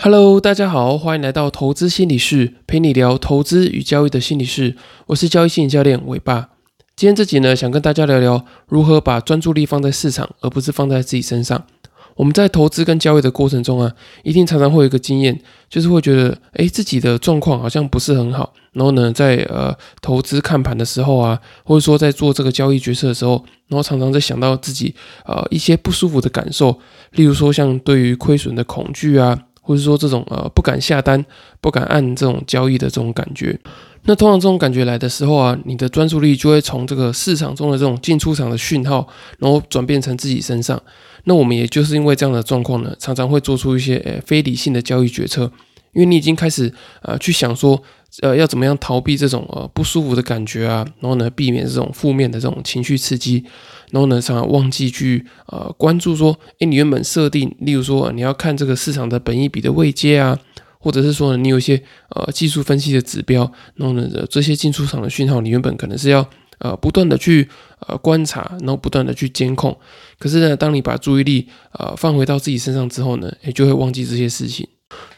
Hello，大家好，欢迎来到投资心理室，陪你聊投资与交易的心理室。我是交易心理教练伟爸。今天这集呢，想跟大家聊聊如何把专注力放在市场，而不是放在自己身上。我们在投资跟交易的过程中啊，一定常常会有一个经验，就是会觉得，哎，自己的状况好像不是很好。然后呢，在呃投资看盘的时候啊，或者说在做这个交易决策的时候，然后常常在想到自己呃一些不舒服的感受，例如说像对于亏损的恐惧啊。或者说这种呃不敢下单、不敢按这种交易的这种感觉，那通常这种感觉来的时候啊，你的专注力就会从这个市场中的这种进出场的讯号，然后转变成自己身上。那我们也就是因为这样的状况呢，常常会做出一些诶非理性的交易决策，因为你已经开始呃去想说。呃，要怎么样逃避这种呃不舒服的感觉啊？然后呢，避免这种负面的这种情绪刺激，然后呢，常常忘记去呃关注说，诶，你原本设定，例如说你要看这个市场的本益比的位阶啊，或者是说你有一些呃技术分析的指标，然后呢，这些进出场的讯号，你原本可能是要呃不断的去呃观察，然后不断的去监控，可是呢，当你把注意力呃放回到自己身上之后呢，也就会忘记这些事情。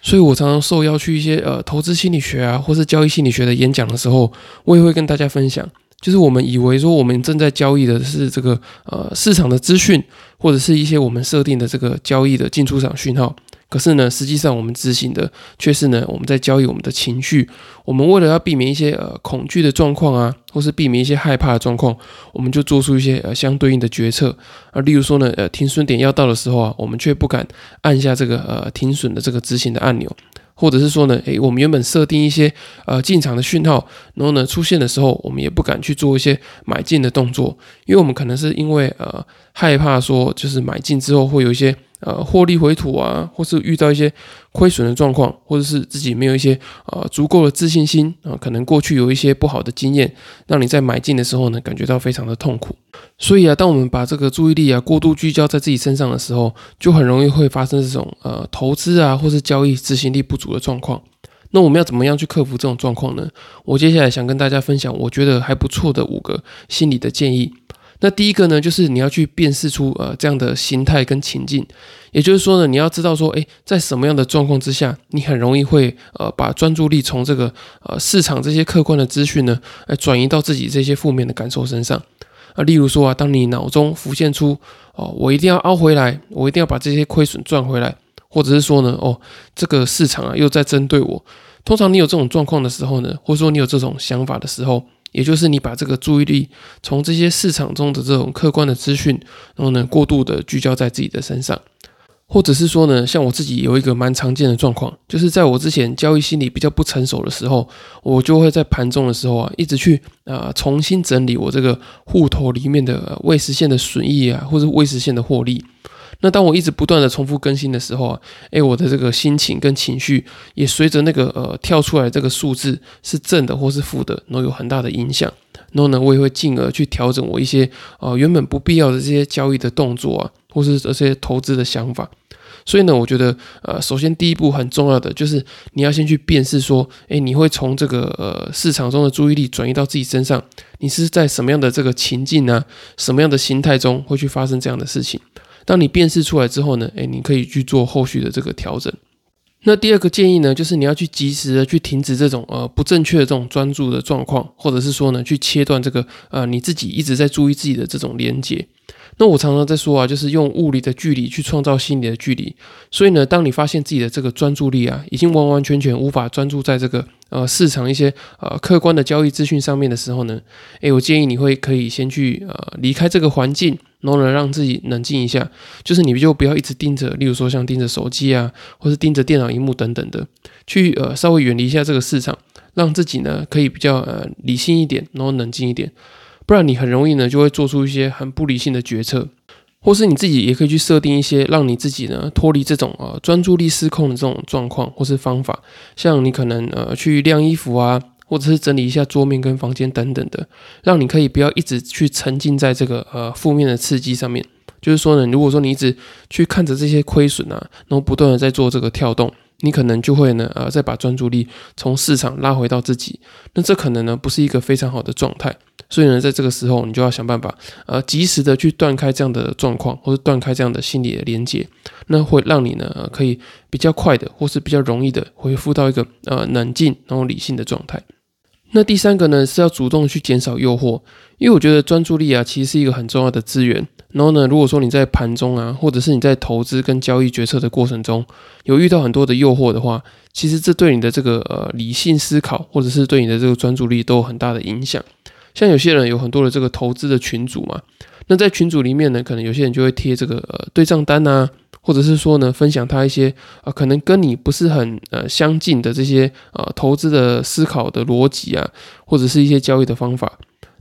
所以我常常受邀去一些呃投资心理学啊，或是交易心理学的演讲的时候，我也会跟大家分享，就是我们以为说我们正在交易的是这个呃市场的资讯，或者是一些我们设定的这个交易的进出场讯号。可是呢，实际上我们执行的却是呢，我们在交易我们的情绪。我们为了要避免一些呃恐惧的状况啊，或是避免一些害怕的状况，我们就做出一些呃相对应的决策。啊，例如说呢，呃，停损点要到的时候啊，我们却不敢按下这个呃停损的这个执行的按钮，或者是说呢，诶，我们原本设定一些呃进场的讯号，然后呢出现的时候，我们也不敢去做一些买进的动作，因为我们可能是因为呃害怕说，就是买进之后会有一些。呃，获利回吐啊，或是遇到一些亏损的状况，或者是自己没有一些呃足够的自信心啊，可能过去有一些不好的经验，让你在买进的时候呢，感觉到非常的痛苦。所以啊，当我们把这个注意力啊过度聚焦在自己身上的时候，就很容易会发生这种呃投资啊，或是交易执行力不足的状况。那我们要怎么样去克服这种状况呢？我接下来想跟大家分享，我觉得还不错的五个心理的建议。那第一个呢，就是你要去辨识出呃这样的心态跟情境，也就是说呢，你要知道说，诶，在什么样的状况之下，你很容易会呃把专注力从这个呃市场这些客观的资讯呢，来转移到自己这些负面的感受身上啊。例如说啊，当你脑中浮现出哦，我一定要凹回来，我一定要把这些亏损赚回来，或者是说呢，哦，这个市场啊又在针对我。通常你有这种状况的时候呢，或者说你有这种想法的时候。也就是你把这个注意力从这些市场中的这种客观的资讯，然后呢过度的聚焦在自己的身上，或者是说呢，像我自己有一个蛮常见的状况，就是在我之前交易心理比较不成熟的时候，我就会在盘中的时候啊，一直去啊重新整理我这个户头里面的未实现的损益啊，或者未实现的获利。那当我一直不断的重复更新的时候啊，诶，我的这个心情跟情绪也随着那个呃跳出来这个数字是正的或是负的，然后有很大的影响。然后呢，我也会进而去调整我一些呃原本不必要的这些交易的动作啊，或是这些投资的想法。所以呢，我觉得呃，首先第一步很重要的就是你要先去辨识说，诶，你会从这个呃市场中的注意力转移到自己身上，你是在什么样的这个情境呢？什么样的心态中会去发生这样的事情？当你辨识出来之后呢，诶，你可以去做后续的这个调整。那第二个建议呢，就是你要去及时的去停止这种呃不正确的这种专注的状况，或者是说呢，去切断这个呃你自己一直在注意自己的这种连接。那我常常在说啊，就是用物理的距离去创造心理的距离。所以呢，当你发现自己的这个专注力啊，已经完完全全无法专注在这个呃市场一些呃客观的交易资讯上面的时候呢，诶，我建议你会可以先去呃离开这个环境。然后呢，让自己冷静一下，就是你就不要一直盯着，例如说像盯着手机啊，或是盯着电脑荧幕等等的，去呃稍微远离一下这个市场，让自己呢可以比较呃理性一点，然后冷静一点，不然你很容易呢就会做出一些很不理性的决策，或是你自己也可以去设定一些让你自己呢脱离这种呃专注力失控的这种状况或是方法，像你可能呃去晾衣服啊。或者是整理一下桌面跟房间等等的，让你可以不要一直去沉浸在这个呃负面的刺激上面。就是说呢，如果说你一直去看着这些亏损啊，然后不断的在做这个跳动，你可能就会呢，呃，再把专注力从市场拉回到自己，那这可能呢不是一个非常好的状态，所以呢，在这个时候你就要想办法，呃，及时的去断开这样的状况，或者断开这样的心理的连接，那会让你呢可以比较快的，或是比较容易的恢复到一个呃冷静然后理性的状态。那第三个呢是要主动去减少诱惑，因为我觉得专注力啊其实是一个很重要的资源。然后呢，如果说你在盘中啊，或者是你在投资跟交易决策的过程中，有遇到很多的诱惑的话，其实这对你的这个呃理性思考，或者是对你的这个专注力都有很大的影响。像有些人有很多的这个投资的群组嘛，那在群组里面呢，可能有些人就会贴这个呃对账单啊。或者是说呢，分享他一些啊，可能跟你不是很呃相近的这些呃投资的思考的逻辑啊，或者是一些交易的方法。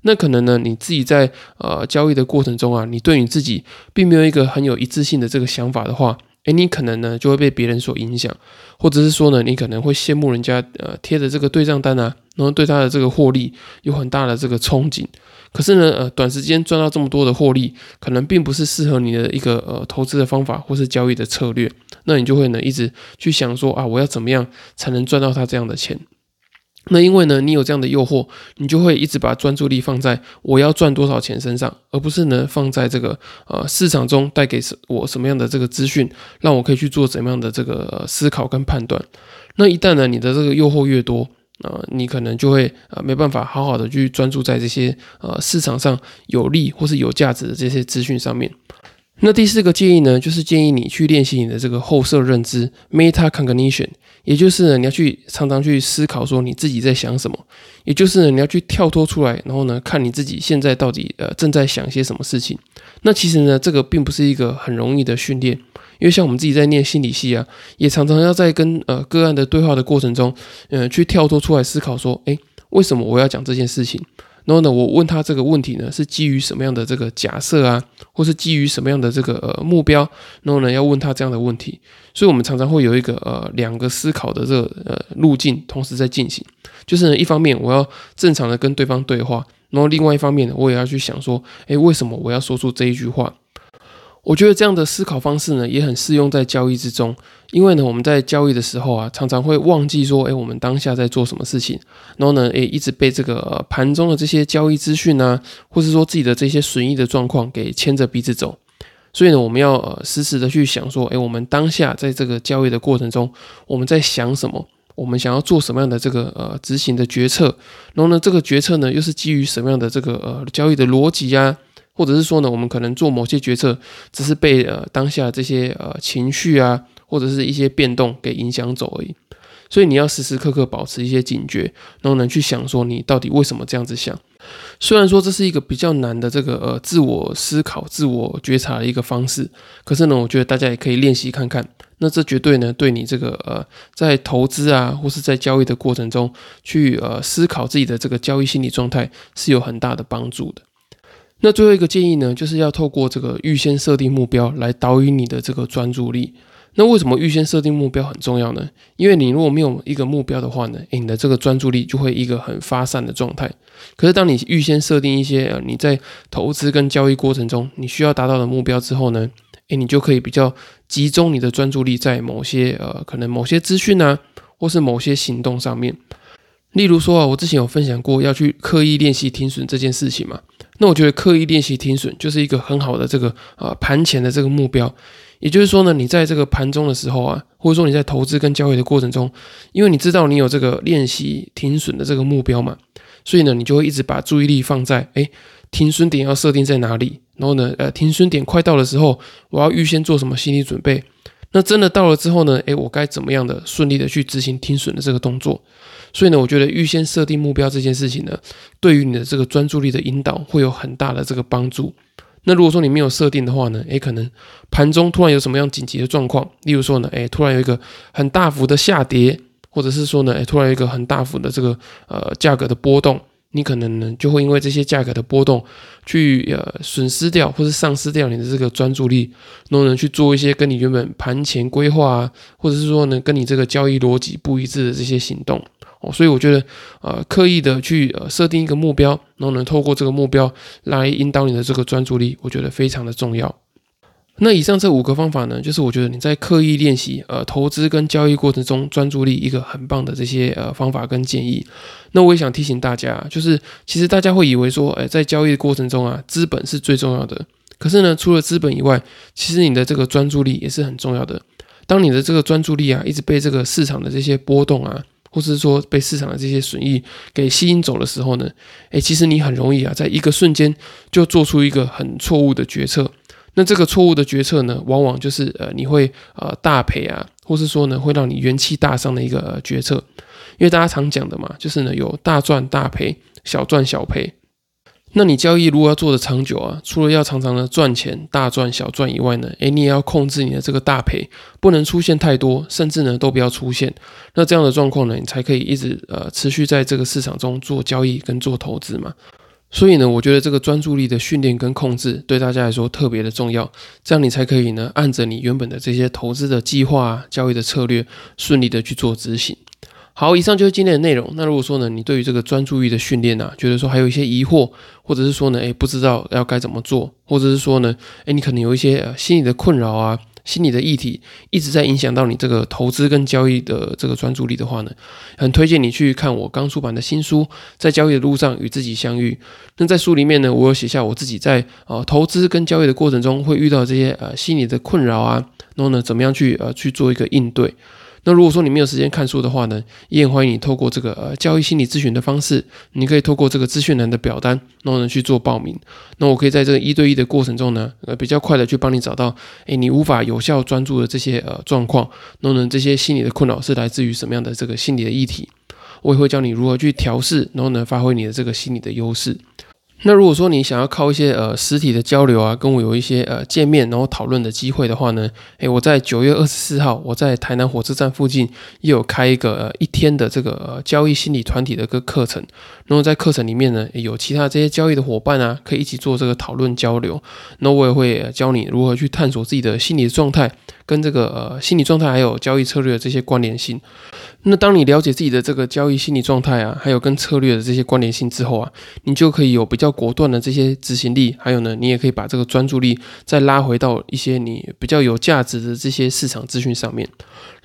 那可能呢，你自己在呃交易的过程中啊，你对你自己并没有一个很有一致性的这个想法的话，诶，你可能呢就会被别人所影响，或者是说呢，你可能会羡慕人家呃贴的这个对账单啊，然后对他的这个获利有很大的这个憧憬。可是呢，呃，短时间赚到这么多的获利，可能并不是适合你的一个呃投资的方法或是交易的策略。那你就会呢一直去想说啊，我要怎么样才能赚到他这样的钱？那因为呢，你有这样的诱惑，你就会一直把专注力放在我要赚多少钱身上，而不是呢放在这个呃市场中带给我什么样的这个资讯，让我可以去做怎么样的这个思考跟判断。那一旦呢，你的这个诱惑越多，啊，你可能就会呃没办法好好的去专注在这些呃市场上有利或是有价值的这些资讯上面。那第四个建议呢，就是建议你去练习你的这个后设认知 （meta cognition），也就是呢你要去常常去思考说你自己在想什么，也就是你要去跳脱出来，然后呢看你自己现在到底呃正在想些什么事情。那其实呢这个并不是一个很容易的训练。因为像我们自己在念心理系啊，也常常要在跟呃个案的对话的过程中，嗯，去跳脱出来思考说，诶，为什么我要讲这件事情？然后呢，我问他这个问题呢，是基于什么样的这个假设啊，或是基于什么样的这个呃目标？然后呢，要问他这样的问题。所以，我们常常会有一个呃两个思考的这个呃路径同时在进行，就是呢，一方面我要正常的跟对方对话，然后另外一方面呢，我也要去想说，诶，为什么我要说出这一句话？我觉得这样的思考方式呢，也很适用在交易之中。因为呢，我们在交易的时候啊，常常会忘记说，哎，我们当下在做什么事情。然后呢，哎，一直被这个盘中的这些交易资讯啊，或是说自己的这些损益的状况给牵着鼻子走。所以呢，我们要呃时时的去想说，哎，我们当下在这个交易的过程中，我们在想什么？我们想要做什么样的这个呃执行的决策？然后呢，这个决策呢，又是基于什么样的这个呃交易的逻辑呀？或者是说呢，我们可能做某些决策，只是被呃当下这些呃情绪啊，或者是一些变动给影响走而已。所以你要时时刻刻保持一些警觉，然后呢去想说你到底为什么这样子想。虽然说这是一个比较难的这个呃自我思考、自我觉察的一个方式，可是呢，我觉得大家也可以练习看看。那这绝对呢对你这个呃在投资啊，或是在交易的过程中去呃思考自己的这个交易心理状态是有很大的帮助的。那最后一个建议呢，就是要透过这个预先设定目标来导引你的这个专注力。那为什么预先设定目标很重要呢？因为你如果没有一个目标的话呢，诶，你的这个专注力就会一个很发散的状态。可是当你预先设定一些呃你在投资跟交易过程中你需要达到的目标之后呢，诶，你就可以比较集中你的专注力在某些呃可能某些资讯啊，或是某些行动上面。例如说啊，我之前有分享过要去刻意练习停损这件事情嘛。那我觉得刻意练习停损就是一个很好的这个啊盘前的这个目标，也就是说呢，你在这个盘中的时候啊，或者说你在投资跟交易的过程中，因为你知道你有这个练习停损的这个目标嘛，所以呢，你就会一直把注意力放在哎停损点要设定在哪里，然后呢，呃停损点快到的时候，我要预先做什么心理准备。那真的到了之后呢，诶，我该怎么样的顺利的去执行停损的这个动作？所以呢，我觉得预先设定目标这件事情呢，对于你的这个专注力的引导会有很大的这个帮助。那如果说你没有设定的话呢，诶，可能盘中突然有什么样紧急的状况，例如说呢，诶，突然有一个很大幅的下跌，或者是说呢，诶，突然有一个很大幅的这个呃价格的波动，你可能呢就会因为这些价格的波动去呃损失掉或是丧失掉你的这个专注力，然后呢去做一些跟你原本盘前规划啊，或者是说呢跟你这个交易逻辑不一致的这些行动。所以我觉得，呃，刻意的去呃设定一个目标，然后呢，透过这个目标来引导你的这个专注力，我觉得非常的重要。那以上这五个方法呢，就是我觉得你在刻意练习呃投资跟交易过程中专注力一个很棒的这些呃方法跟建议。那我也想提醒大家，就是其实大家会以为说，哎，在交易的过程中啊，资本是最重要的。可是呢，除了资本以外，其实你的这个专注力也是很重要的。当你的这个专注力啊，一直被这个市场的这些波动啊，或是说被市场的这些损益给吸引走的时候呢，诶，其实你很容易啊，在一个瞬间就做出一个很错误的决策。那这个错误的决策呢，往往就是呃你会呃大赔啊，或是说呢会让你元气大伤的一个决策，因为大家常讲的嘛，就是呢有大赚大赔，小赚小赔。那你交易如果要做的长久啊，除了要常常的赚钱大赚小赚以外呢，诶，你也要控制你的这个大赔，不能出现太多，甚至呢都不要出现。那这样的状况呢，你才可以一直呃持续在这个市场中做交易跟做投资嘛。所以呢，我觉得这个专注力的训练跟控制对大家来说特别的重要，这样你才可以呢，按着你原本的这些投资的计划啊、交易的策略，顺利的去做执行。好，以上就是今天的内容。那如果说呢，你对于这个专注力的训练啊，觉得说还有一些疑惑，或者是说呢，诶，不知道要该怎么做，或者是说呢，诶，你可能有一些呃心理的困扰啊。心理的议题一直在影响到你这个投资跟交易的这个专注力的话呢，很推荐你去看我刚出版的新书《在交易的路上与自己相遇》。那在书里面呢，我有写下我自己在呃投资跟交易的过程中会遇到这些呃心理的困扰啊，然后呢，怎么样去呃去做一个应对。那如果说你没有时间看书的话呢，也欢迎你透过这个呃交易心理咨询的方式，你可以透过这个资讯栏的表单，然后呢去做报名。那我可以在这个一对一的过程中呢，呃比较快的去帮你找到，诶你无法有效专注的这些呃状况，然后呢这些心理的困扰是来自于什么样的这个心理的议题，我也会教你如何去调试，然后呢发挥你的这个心理的优势。那如果说你想要靠一些呃实体的交流啊，跟我有一些呃见面然后讨论的机会的话呢，诶，我在九月二十四号，我在台南火车站附近也有开一个呃一天的这个呃交易心理团体的一个课程。然后在课程里面呢，有其他这些交易的伙伴啊，可以一起做这个讨论交流。那我也会教你如何去探索自己的心理状态，跟这个呃心理状态还有交易策略的这些关联性。那当你了解自己的这个交易心理状态啊，还有跟策略的这些关联性之后啊，你就可以有比较果断的这些执行力，还有呢，你也可以把这个专注力再拉回到一些你比较有价值的这些市场资讯上面。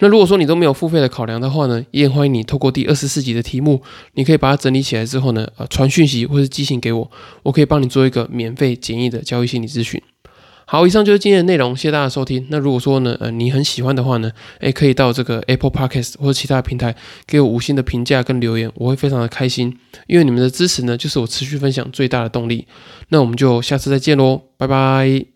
那如果说你都没有付费的考量的话呢，也欢迎你透过第二十四集的题目，你可以把它整理起来之后呢，呃，传讯息或者寄信给我，我可以帮你做一个免费简易的交易心理咨询。好，以上就是今天的内容，谢谢大家收听。那如果说呢，呃，你很喜欢的话呢，诶，可以到这个 Apple Podcast 或者其他平台给我五星的评价跟留言，我会非常的开心，因为你们的支持呢，就是我持续分享最大的动力。那我们就下次再见喽，拜拜。